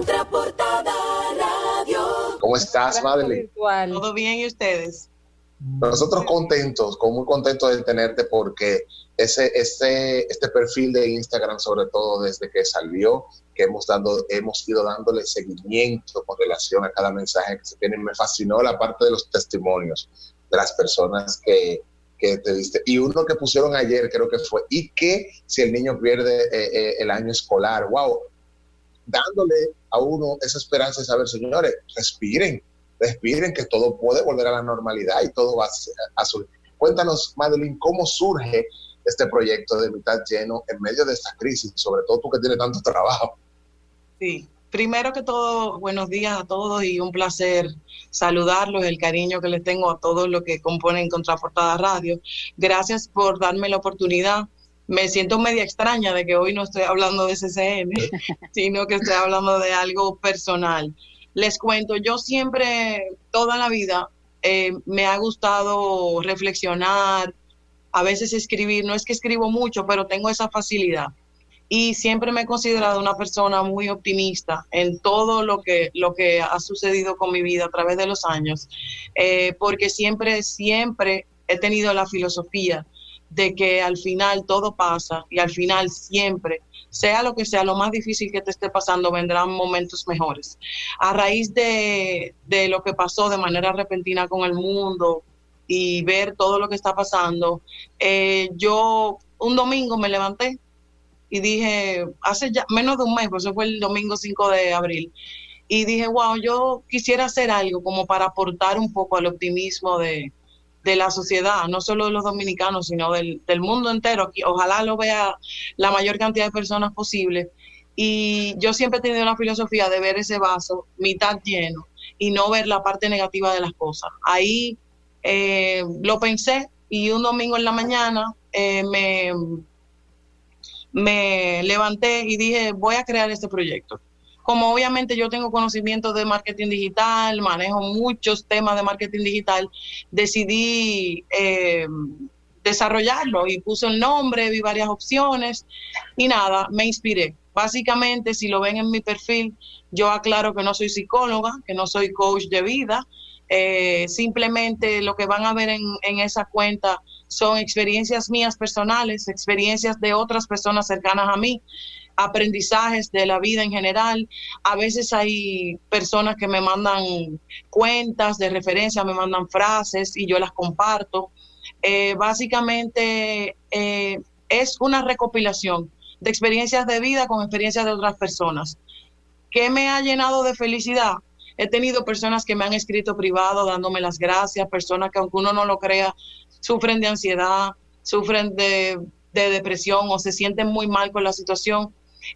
Contraportada Radio. ¿Cómo estás, Madeline? Todo bien, ¿y ustedes? Nosotros contentos, con muy contentos de tenerte porque ese, ese, este perfil de Instagram, sobre todo desde que salió, que hemos, dando, hemos ido dándole seguimiento con relación a cada mensaje que se tiene. Me fascinó la parte de los testimonios de las personas que, que te diste. Y uno que pusieron ayer, creo que fue, ¿y qué si el niño pierde eh, eh, el año escolar? ¡Wow! Dándole a uno esa esperanza de saber, señores, respiren, respiren que todo puede volver a la normalidad y todo va a, surgir. Cuéntanos, Madeline, cómo surge este proyecto de mitad lleno en medio de esta crisis, sobre todo tú que tienes tanto trabajo. Sí, primero que todo, buenos días a todos y un placer saludarlos, el cariño que les tengo a todos los que componen Contraportada Radio. Gracias por darme la oportunidad. Me siento media extraña de que hoy no estoy hablando de CCM, sino que estoy hablando de algo personal les cuento, yo siempre, toda la vida, eh, me ha gustado reflexionar, a veces escribir, no es que escribo mucho, pero tengo esa facilidad. Y siempre me he considerado una persona muy optimista en todo lo que, lo que ha sucedido con mi vida a través de los años, eh, porque siempre, siempre he tenido la filosofía de que al final todo pasa y al final siempre sea lo que sea, lo más difícil que te esté pasando, vendrán momentos mejores. A raíz de, lo que pasó de manera repentina con el mundo y ver todo lo que está pasando, eh, yo un domingo me levanté y dije, hace ya menos de un mes, pues eso fue el domingo 5 de abril, y dije, wow, yo quisiera hacer algo como para aportar un poco al optimismo de, de la sociedad, no solo de los dominicanos, sino del, mundo entero. Ojalá lo vea la mayor cantidad de personas posible. Y yo siempre he tenido la filosofía de ver ese vaso mitad lleno y no ver la parte negativa de las cosas. Ahí eh, lo pensé y un domingo en la mañana eh, me, me levanté y dije, voy a crear este proyecto como obviamente yo tengo conocimiento de marketing digital, manejo muchos temas de marketing digital, decidí eh, desarrollarlo y puse el nombre, vi varias opciones y nada, me inspiré. Básicamente, si lo ven en mi perfil, yo aclaro que no soy psicóloga, que no soy coach de vida. Eh, simplemente lo que van a ver en, en esa cuenta son experiencias mías personales, experiencias de otras personas cercanas a mí aprendizajes de la vida en general. A veces hay personas que me mandan cuentas de referencia, me mandan frases y yo las comparto. Eh, básicamente eh, es una recopilación de experiencias de vida con experiencias de otras personas. ¿Qué me ha llenado de felicidad? He tenido personas que me han escrito privado dándome las gracias, personas que aunque uno no lo crea, sufren de ansiedad, sufren de, de depresión o se sienten muy mal con la situación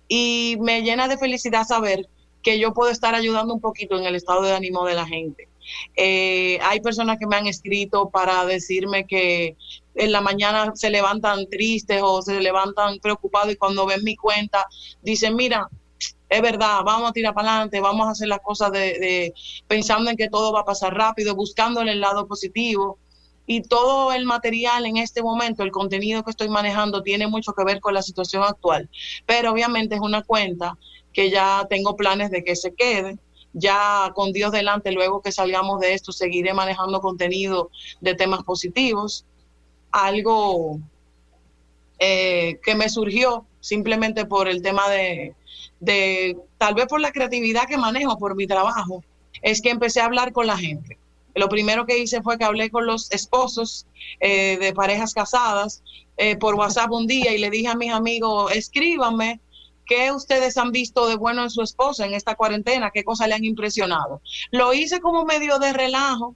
y me llena de felicidad saber que yo puedo estar ayudando un poquito en el estado de ánimo de la gente. Eh, hay personas que me han escrito para decirme que en la mañana se levantan tristes o se levantan preocupados y cuando ven mi cuenta dicen, mira, es verdad, vamos a tirar para adelante, vamos a hacer las cosas de, pensando en que todo va a pasar rápido, buscando el lado positivo y todo el material en este momento, el contenido que estoy manejando tiene mucho que ver con la situación actual, pero obviamente es una cuenta que ya tengo planes de que se quede. Ya con Dios delante, luego que salgamos de esto, seguiré manejando contenido de temas positivos. Algo eh, que me surgió simplemente por el tema de, de, tal vez por la creatividad que manejo, por mi trabajo, es que empecé a hablar con la gente lo primero que hice fue que hablé con los esposos eh, de parejas casadas eh, por WhatsApp un día y le dije a mis amigos, escríbanme qué ustedes han visto de bueno en su esposa en esta cuarentena, qué cosas le han impresionado. Lo hice como medio de relajo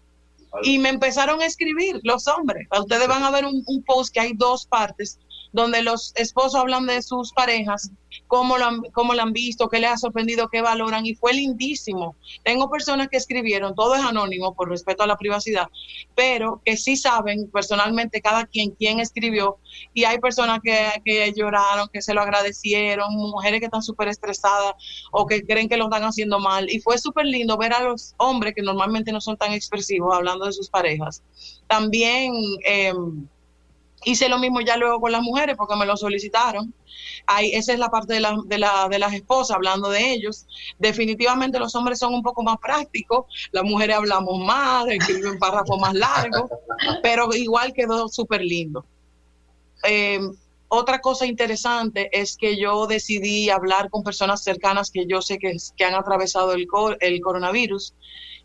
y me empezaron a escribir los hombres. Ustedes van a ver un, un post que hay dos partes donde los esposos hablan de sus parejas, cómo lo, han, cómo lo han visto, qué les ha sorprendido, qué valoran, y fue lindísimo. Tengo personas que escribieron, todo es anónimo por respeto a la privacidad, pero que sí saben personalmente cada quien quién escribió, y hay personas que, que lloraron, que se lo agradecieron, mujeres que están súper estresadas o que creen que lo están haciendo mal, y fue súper lindo ver a los hombres que normalmente no son tan expresivos hablando de sus parejas. También... Eh, Hice lo mismo ya luego con las mujeres porque me lo solicitaron. Ahí, esa es la parte de, la, de, la, de las esposas, hablando de ellos. Definitivamente los hombres son un poco más prácticos, las mujeres hablamos más, escriben párrafos más largos, pero igual quedó súper lindo. Eh, otra cosa interesante es que yo decidí hablar con personas cercanas que yo sé que, que han atravesado el, el, coronavirus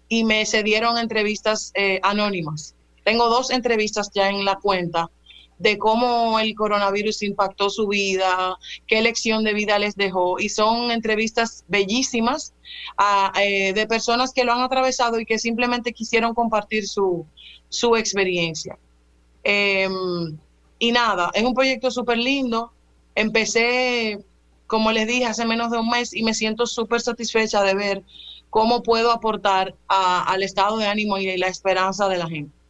y me cedieron entrevistas eh, anónimas. Tengo dos entrevistas ya en la cuenta de cómo el coronavirus impactó su vida, qué lección de vida les dejó. Y son entrevistas bellísimas eh, de personas que lo han atravesado y que simplemente quisieron compartir su, su experiencia. Em, y nada, es un proyecto súper lindo. Empecé, como les dije, hace menos de un mes y me siento súper satisfecha de ver cómo puedo aportar al estado de ánimo y la esperanza de la gente.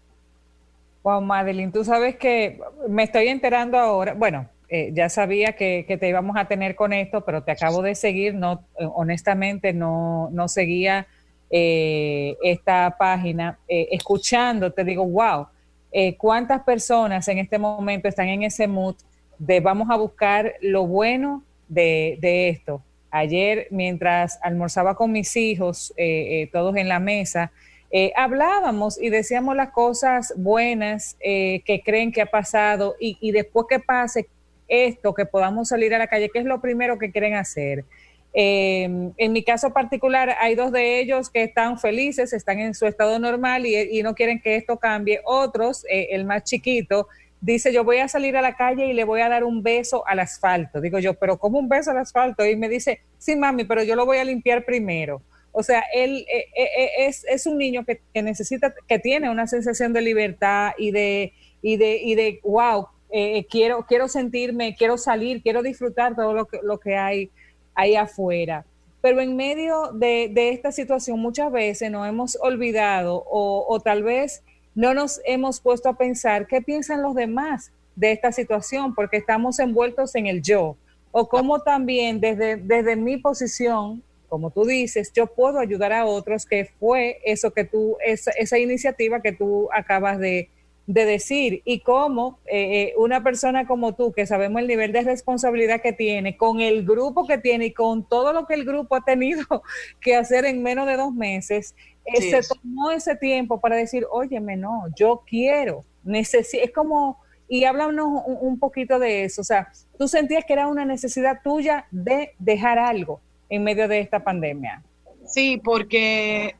Wow, Madeline, tú sabes que me estoy enterando ahora, bueno, eh, ya sabía que, te íbamos a tener con esto, pero te acabo de seguir, no, eh, honestamente no, no seguía eh, esta página, escuchando, te digo, wow, cuántas personas en este momento están en ese mood de vamos a buscar lo bueno de, esto. Ayer, mientras almorzaba con mis hijos, todos en la mesa, hablábamos y decíamos las cosas buenas que creen que ha pasado y, y después que pase esto, que podamos salir a la calle, ¿qué es lo primero que quieren hacer? Eh, en mi caso particular, hay dos de ellos que están felices, están en su estado normal y, no quieren que esto cambie. Otros, eh, el más chiquito, dice, yo voy a salir a la calle y le voy a dar un beso al asfalto. Digo yo, pero ¿cómo un beso al asfalto? Y me dice, sí, mami, pero yo lo voy a limpiar primero. O sea, él eh, es, es, un niño que, necesita, que tiene una sensación de libertad y de, y de, y de wow, quiero, quiero sentirme, quiero salir, quiero disfrutar todo lo que, lo que hay ahí afuera. Pero en medio de, esta situación muchas veces nos hemos olvidado o, tal vez no nos hemos puesto a pensar qué piensan los demás de esta situación porque estamos envueltos en el yo. O cómo también desde, desde mi posición, como tú dices, yo puedo ayudar a otros, que fue eso que tú, esa, esa iniciativa que tú acabas de, de decir. Y cómo eh, eh, una persona como tú, que sabemos el nivel de responsabilidad que tiene, con el grupo que tiene y con todo lo que el grupo ha tenido que hacer en menos de dos meses, eh, se tomó ese tiempo para decir, óyeme, no, yo quiero, necesito, es como, y háblanos un, poquito de eso, o sea, tú sentías que era una necesidad tuya de dejar algo en medio de esta pandemia. Sí, porque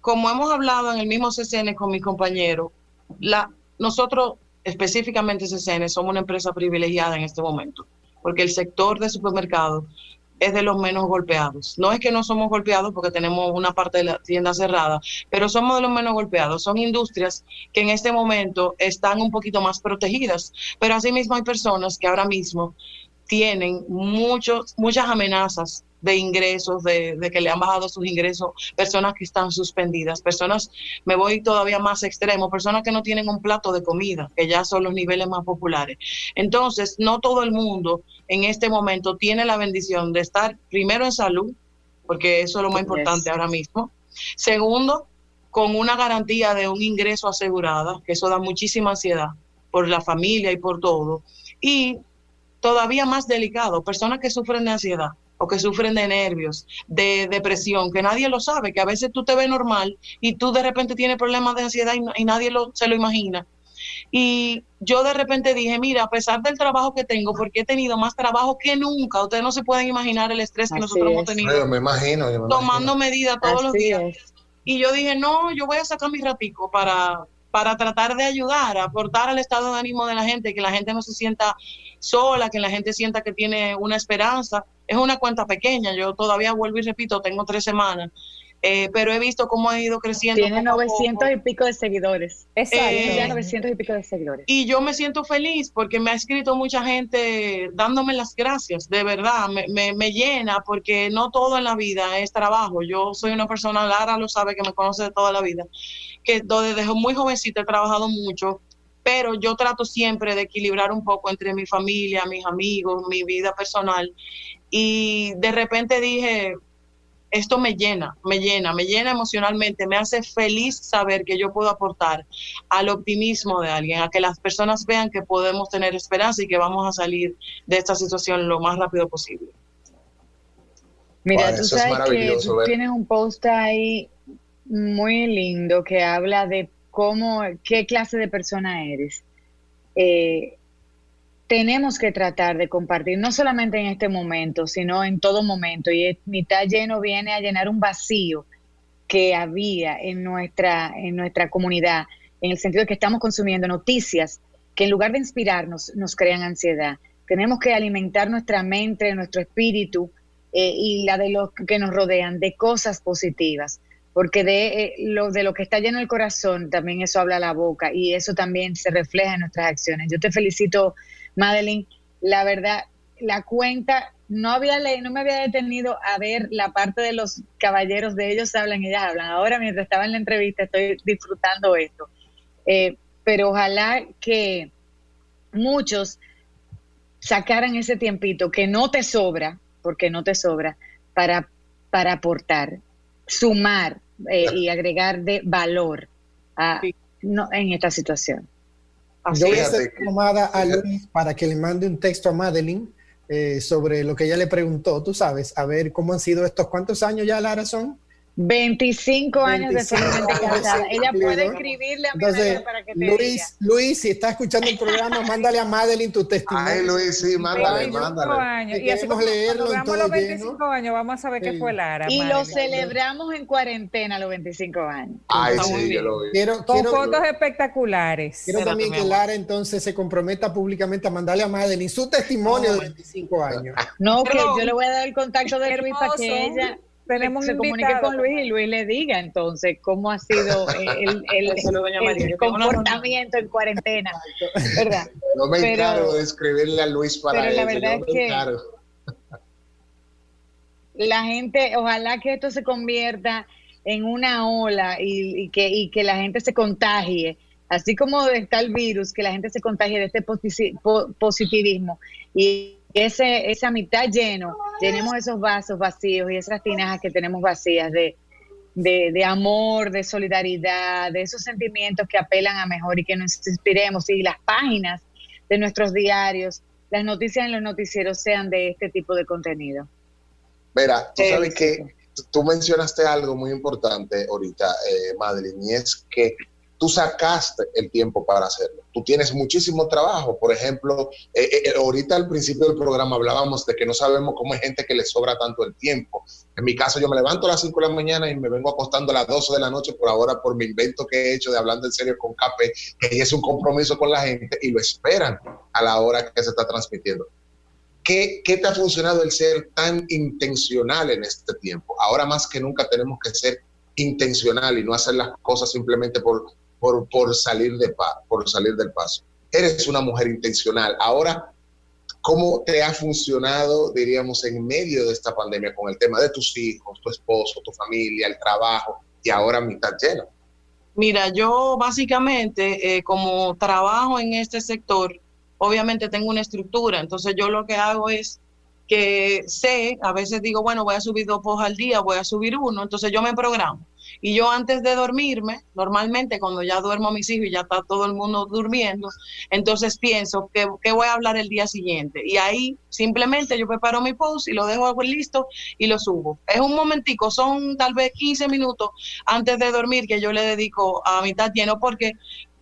como hemos hablado en el mismo CCN con mi compañero, la, nosotros, específicamente CCN, somos una empresa privilegiada en este momento, porque el sector de supermercados es de los menos golpeados. No es que no somos golpeados porque tenemos una parte de la tienda cerrada, pero somos de los menos golpeados. Son industrias que en este momento están un poquito más protegidas, pero asimismo hay personas que ahora mismo tienen muchos, muchas amenazas de ingresos, de, que le han bajado sus ingresos, personas que están suspendidas, personas, me voy todavía más extremo, personas que no tienen un plato de comida, que ya son los niveles más populares. Entonces, no todo el mundo en este momento tiene la bendición de estar primero en salud, porque eso es lo más importante ahora mismo. Segundo, con una garantía de un ingreso asegurada, que eso da muchísima ansiedad por la familia y por todo. Y todavía más delicado, personas que sufren de ansiedad o que sufren de nervios, de depresión, que nadie lo sabe, que a veces tú te ves normal y tú de repente tienes problemas de ansiedad y, nadie lo, se lo imagina. Y yo de repente dije, mira, a pesar del trabajo que tengo, porque he tenido más trabajo que nunca, ustedes no se pueden imaginar el estrés que nosotros hemos tenido. me imagino. tomando medidas todos los días. Y yo dije, no, yo voy a sacar mi ratico para, para tratar de ayudar, aportar al estado de ánimo de la gente, que la gente no se sienta sola, que la gente sienta que tiene una esperanza es una cuenta pequeña, yo todavía vuelvo y repito, tengo tres semanas, eh, pero he visto cómo ha ido creciendo. Tiene 900 y pico de seguidores. Exacto. Eh, 900 y pico de seguidores. Y yo me siento feliz porque me ha escrito mucha gente dándome las gracias, de verdad, me, me, me, llena porque no todo en la vida es trabajo. Yo soy una persona, Lara lo sabe, que me conoce de toda la vida, que desde muy jovencita he trabajado mucho pero yo trato siempre de equilibrar un poco entre mi familia, mis amigos, mi vida personal y de repente dije, esto me llena, me llena, me llena emocionalmente, me hace feliz saber que yo puedo aportar al optimismo de alguien, a que las personas vean que podemos tener esperanza y que vamos a salir de esta situación lo más rápido posible. Mira, tú sabes que tú tienes un post ahí muy lindo que habla de cómo, qué clase de persona eres. Eh, tenemos que tratar de compartir, no solamente en este momento, sino en todo momento. Y mitad lleno viene a llenar un vacío que había en nuestra, en nuestra comunidad, en el sentido de que estamos consumiendo noticias que en lugar de inspirarnos nos crean ansiedad. Tenemos que alimentar nuestra mente, nuestro espíritu eh, y la de los que nos rodean de cosas positivas porque de eh, lo, de lo que está lleno el corazón, también eso habla la boca y eso también se refleja en nuestras acciones. Yo te felicito, Madeline. La verdad, la cuenta, no, había no me había detenido a ver la parte de los caballeros, de ellos hablan, ellas hablan. Ahora, mientras estaba en la entrevista, estoy disfrutando esto. Eh, pero ojalá que muchos sacaran ese tiempito que no te sobra, porque no te sobra, para, para aportar, sumar, eh, y agregar de valor a, no, en esta situación. Voy a hacer llamada a Luis para que le mande un texto a Madeline eh, sobre lo que ella le preguntó, tú sabes, a ver cómo han sido estos, ¿cuántos años ya, Lara, son? 25 años de felizmente casada. Ella puede escribirle a mi Entonces, para que te Luis, Luis, si está escuchando el programa, mándale a Madeline tu testimonio. Ay, Luis, sí, mándale, mándale. Años. Y así leerlo en todo los 25 años, vamos a saber qué fue Lara. Y lo celebramos en cuarentena los 25 años. Ay, sí, yo lo vi. Quiero, Con fotos espectaculares. Quiero también que Lara entonces se comprometa públicamente a mandarle a Madeline su testimonio de 25 años. No, que yo le voy a dar el contacto de Luis para que ella tenemos se comunique con Luis y Luis le diga entonces cómo ha sido el, el, comportamiento en cuarentena, ¿verdad? No me encargo de escribirle a Luis para pero la verdad es que la gente, ojalá que esto se convierta en una ola y, que, y que la gente se contagie, así como está el virus, que la gente se contagie de este positivismo. Y ese, esa mitad lleno, tenemos esos vasos vacíos y esas tinajas que tenemos vacías de, de, amor, de solidaridad, de esos sentimientos que apelan a mejor y que nos inspiremos y las páginas de nuestros diarios, las noticias en los noticieros sean de este tipo de contenido. Mira, tú sabes que tú mencionaste algo muy importante ahorita, eh, Madeline, y es que tú sacaste el tiempo para hacerlo. Tú tienes muchísimo trabajo. Por ejemplo, eh, eh, eh, ahorita al principio del programa hablábamos de que no sabemos cómo hay gente que le sobra tanto el tiempo. En mi caso, yo me levanto a las 5 de la mañana y me vengo acostando a las 12 de la noche por ahora por mi invento que he hecho de Hablando en Serio con Cape, que es un compromiso con la gente y lo esperan a la hora que se está transmitiendo. ¿Qué, ¿Qué te ha funcionado el ser tan intencional en este tiempo? Ahora más que nunca tenemos que ser intencional y no hacer las cosas simplemente por por, por, salir, de por salir del paso. Eres una mujer intencional. Ahora, ¿cómo te ha funcionado, diríamos, en medio de esta pandemia con el tema de tus hijos, tu esposo, tu familia, el trabajo y ahora mitad llena? Mira, yo básicamente, eh, como trabajo en este sector, obviamente tengo una estructura, entonces yo lo que hago es que sé, a veces digo, bueno, voy a subir dos posts al día, voy a subir uno, entonces yo me programo. Y yo antes de dormirme, normalmente cuando ya duermo a mis hijos y ya está todo el mundo durmiendo, entonces pienso que, voy a hablar el día siguiente. Y ahí simplemente yo preparo mi post y lo dejo listo y lo subo. Es un momentico, son tal vez 15 minutos antes de dormir que yo le dedico a mitad lleno porque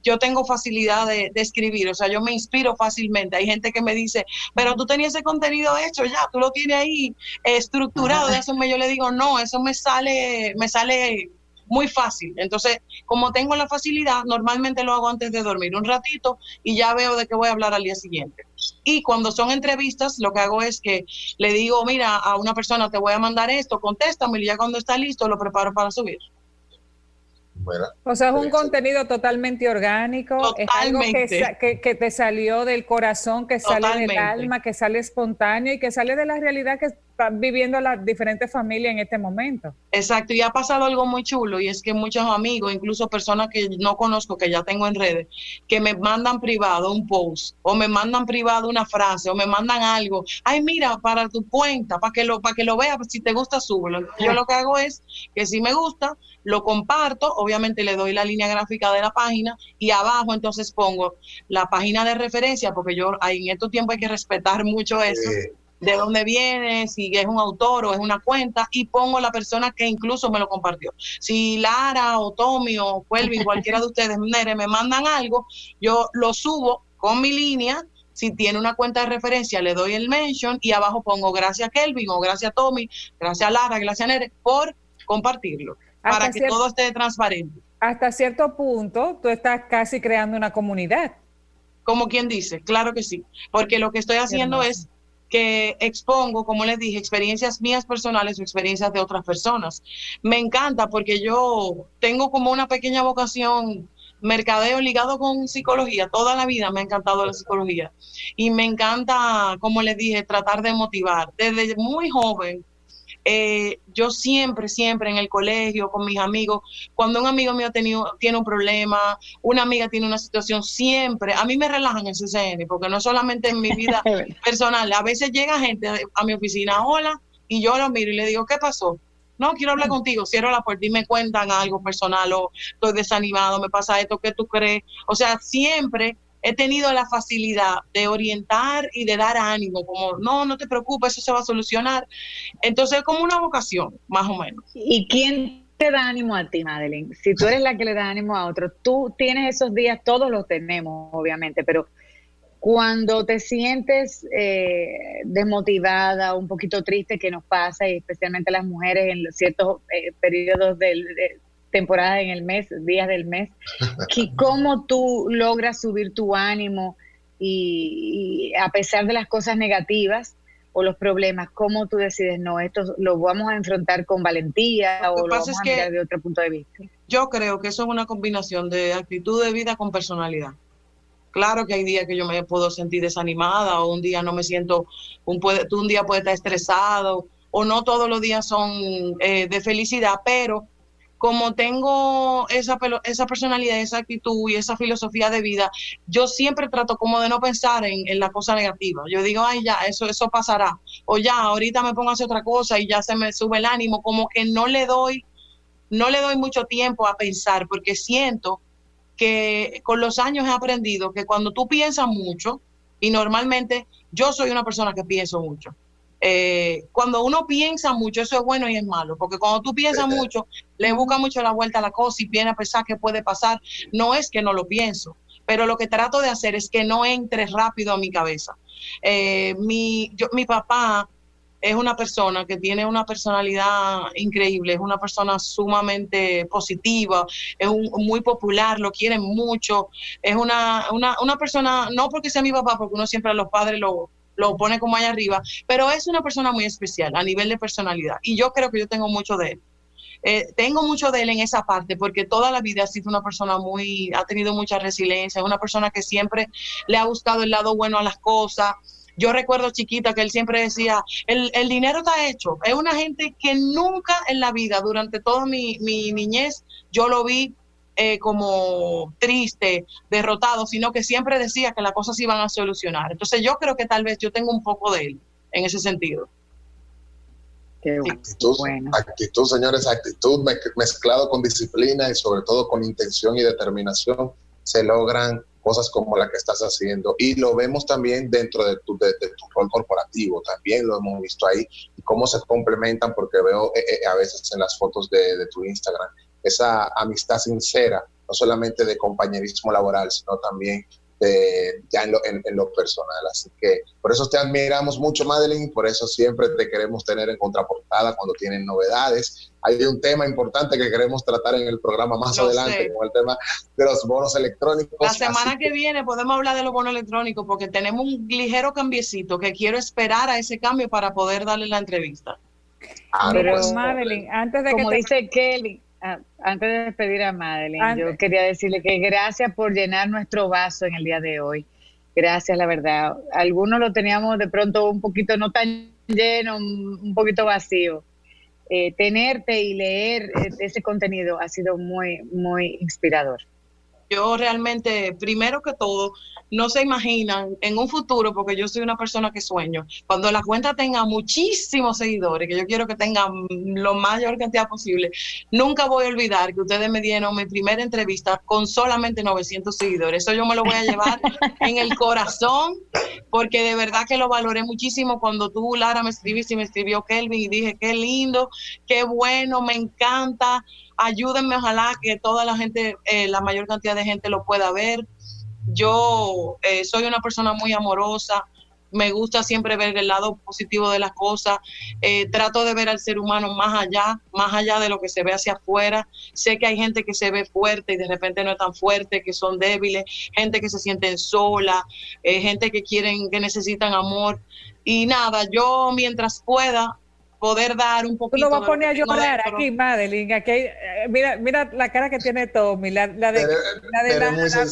yo tengo facilidad de, escribir, o sea, yo me inspiro fácilmente. Hay gente que me dice, pero tú tenías ese contenido hecho ya, tú lo tienes ahí estructurado. De eso me, yo le digo, no, eso me sale, me sale muy fácil. Entonces, como tengo la facilidad, normalmente lo hago antes de dormir un ratito y ya veo de qué voy a hablar al día siguiente. Y cuando son entrevistas, lo que hago es que le digo, mira, a una persona te voy a mandar esto, contéstame y ya cuando está listo lo preparo para subir o sea, es un contenido totalmente orgánico, es algo que, te salió del corazón, que sale del alma, que sale espontáneo y que sale de la realidad que viviendo las diferentes familias en este momento. Exacto, y ha pasado algo muy chulo y es que muchos amigos, incluso personas que no conozco, que ya tengo en redes, que me mandan privado un post o me mandan privado una frase o me mandan algo, ay mira, para tu cuenta, para que lo para que lo veas, si te gusta súbelo. Yo lo que hago es que si me gusta, lo comparto, obviamente le doy la línea gráfica de la página y abajo entonces pongo la página de referencia porque yo en estos tiempos hay que respetar mucho eso de dónde viene, si es un autor o es una cuenta, y pongo la persona que incluso me lo compartió. Si Lara o Tommy o Quelvin, cualquiera de ustedes, me mandan algo, yo lo subo con mi línea. Si tiene una cuenta de referencia, le doy el mention y abajo pongo gracias Kelvin o gracias Tommy, gracias Lara, gracias Nere por compartirlo, para que todo esté transparente. Hasta cierto punto, tú estás casi creando una comunidad. Como quien dice, claro que sí, porque lo que estoy haciendo es que expongo, como les dije, experiencias mías personales o experiencias de otras personas. Me encanta porque yo tengo como una pequeña vocación mercadeo ligado con psicología. Toda la vida me ha encantado la psicología. Y me encanta, como les dije, tratar de motivar. Desde muy joven eh, yo siempre, siempre en el colegio, con mis amigos, cuando un amigo mío tenido, tiene un problema, una amiga tiene una situación, siempre, a mí me relajan el CCN, porque no solamente en mi vida personal, a veces llega gente a mi oficina, hola, y yo lo miro y le digo, ¿qué pasó? No, quiero hablar contigo, cierro la puerta y me cuentan algo personal o estoy desanimado, me pasa esto, ¿qué tú crees? O sea, siempre he tenido la facilidad de orientar y de dar ánimo, como, no, no te preocupes, eso se va a solucionar. Entonces, es como una vocación, más o menos. ¿Y quién te da ánimo a ti, Madeline? Si tú eres la que le da ánimo a otro, tú tienes esos días, todos los tenemos, obviamente, pero cuando te sientes eh, desmotivada, un poquito triste, que nos pasa, y especialmente las mujeres en ciertos eh, periodos del, temporada en el mes, días del mes, cómo tú logras subir tu ánimo y, a pesar de las cosas negativas o los problemas, cómo tú decides, no, esto lo vamos a enfrentar con valentía o lo vamos a mirar de otro punto de vista. Yo creo que eso es una combinación de actitud de vida con personalidad. Claro que hay días que yo me puedo sentir desanimada o un día no me siento, un, puede, un día puede estar estresado o no todos los días son eh, de felicidad, pero como tengo esa, esa personalidad, esa actitud y esa filosofía de vida, yo siempre trato como de no pensar en, la cosa negativa. Yo digo, ay, ya, eso, eso pasará. O ya, ahorita me pongo a hacer otra cosa y ya se me sube el ánimo, como que no le doy, no le doy mucho tiempo a pensar, porque siento que con los años he aprendido que cuando tú piensas mucho, y normalmente yo soy una persona que pienso mucho, eh, cuando uno piensa mucho, eso es bueno y es malo, porque cuando tú piensas mucho, le busca mucho la vuelta a la cosa y viene a pensar que puede pasar. No es que no lo pienso, pero lo que trato de hacer es que no entre rápido a mi cabeza. Eh, mi, yo, mi papá es una persona que tiene una personalidad increíble, es una persona sumamente positiva, es muy popular, lo quieren mucho, es una, una, una persona, no porque sea mi papá, porque uno siempre a los padres lo, lo pone como allá arriba, pero es una persona muy especial a nivel de personalidad y yo creo que yo tengo mucho de él. Eh, tengo mucho de él en esa parte porque toda la vida ha sido una persona muy, ha tenido mucha resiliencia, es una persona que siempre le ha gustado el lado bueno a las cosas. Yo recuerdo chiquita que él siempre decía, el, el dinero está hecho. Es una gente que nunca en la vida, durante toda mi, mi niñez, yo lo vi eh, como triste, derrotado, sino que siempre decía que las cosas iban a solucionar. Entonces yo creo que tal vez yo tengo un poco de él en ese sentido. actitud, actitud, señores, actitud mezclado con disciplina y sobre todo con intención y determinación, se logran cosas como la que estás haciendo. Y lo vemos también dentro de tu, de, tu rol corporativo, también lo hemos visto ahí, y cómo se complementan, porque veo eh, eh, a veces en las fotos de, de tu Instagram esa amistad sincera, no solamente de compañerismo laboral, sino también de, ya en lo, en, lo, personal. Así que por eso te admiramos mucho, Madeline, por eso siempre te queremos tener en contraportada cuando tienen novedades. Hay un tema importante que queremos tratar en el programa más adelante, con el tema de los bonos electrónicos. La semana que, viene podemos hablar de los bonos electrónicos porque tenemos un ligero cambiecito que quiero esperar a ese cambio para poder darle la entrevista. Ah, Pero, pues, Madeline, antes de como dice Kelly, Ah, antes de despedir a Madeline, yo quería decirle que gracias por llenar nuestro vaso en el día de hoy. Gracias, la verdad. Algunos lo teníamos de pronto un poquito no tan lleno, un poquito vacío. Eh, tenerte y leer eh, ese contenido ha sido muy, muy inspirador. Yo realmente, primero que todo, no se imaginan en un futuro, porque yo soy una persona que sueño, cuando la cuenta tenga muchísimos seguidores, que yo quiero que tengan lo mayor cantidad posible, nunca voy a olvidar que ustedes me dieron mi primera entrevista con solamente 900 seguidores. Eso yo me lo voy a llevar en el corazón, porque de verdad que lo valoré muchísimo cuando tú, Lara, me escribiste y me escribió Kelvin y dije, qué lindo, qué bueno, me encanta ayúdenme, ojalá que toda la gente, eh, la mayor cantidad de gente lo pueda ver. Yo eh, soy una persona muy amorosa, me gusta siempre ver el lado positivo de las cosas, eh, trato de ver al ser humano más allá, más allá de lo que se ve hacia afuera. Sé que hay gente que se ve fuerte y de repente no es tan fuerte, que son débiles, gente que se sienten sola, gente que quieren, que necesitan amor. Y nada, yo mientras pueda, poder dar un poquito. Tú lo vas a poner a llorar aquí, Madeline. Aquí eh, mira, mira la cara que tiene Tommy, la, la de, la de la,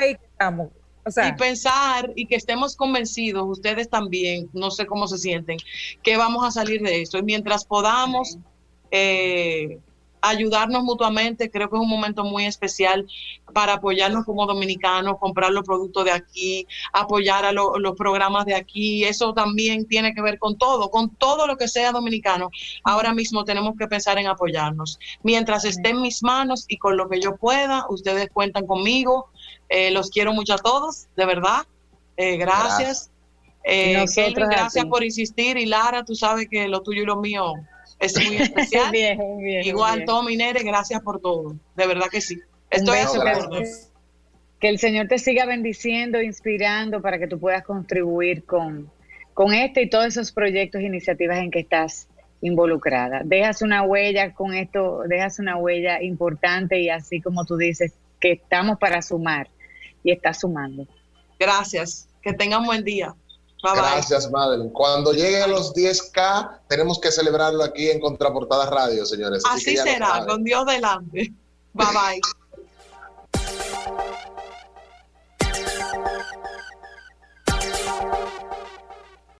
ahí estamos. O sea, y pensar y que estemos convencidos, ustedes también, no sé cómo se sienten, que vamos a salir de esto. Y mientras podamos, eh, ayudarnos mutuamente. Creo que es un momento muy especial para apoyarnos como dominicanos, comprar los productos de aquí, apoyar a los programas de aquí. Eso también tiene que ver con todo, con todo lo que sea dominicano. Ahora mismo tenemos que pensar en apoyarnos. Mientras esté en mis manos y con lo que yo pueda, ustedes cuentan conmigo. Eh, los quiero mucho a todos, de verdad. Eh, gracias. Eh, gracias por insistir. Y Lara, tú sabes que lo tuyo y lo mío es muy especial. Igual, Tommy Nere, gracias por todo. De verdad que sí. Estoy Que el Señor te siga bendiciendo, inspirando para que tú puedas contribuir con, con este y todos esos proyectos e iniciativas en que estás involucrada. Dejas una huella con esto, dejas una huella importante y así como tú dices, que estamos para sumar y estás sumando. Gracias. Que tengan buen día. Gracias, Madeline. Cuando lleguen a los 10K, tenemos que celebrarlo aquí en Contraportada Radio, señores. Así, será, con Dios delante. Bye bye.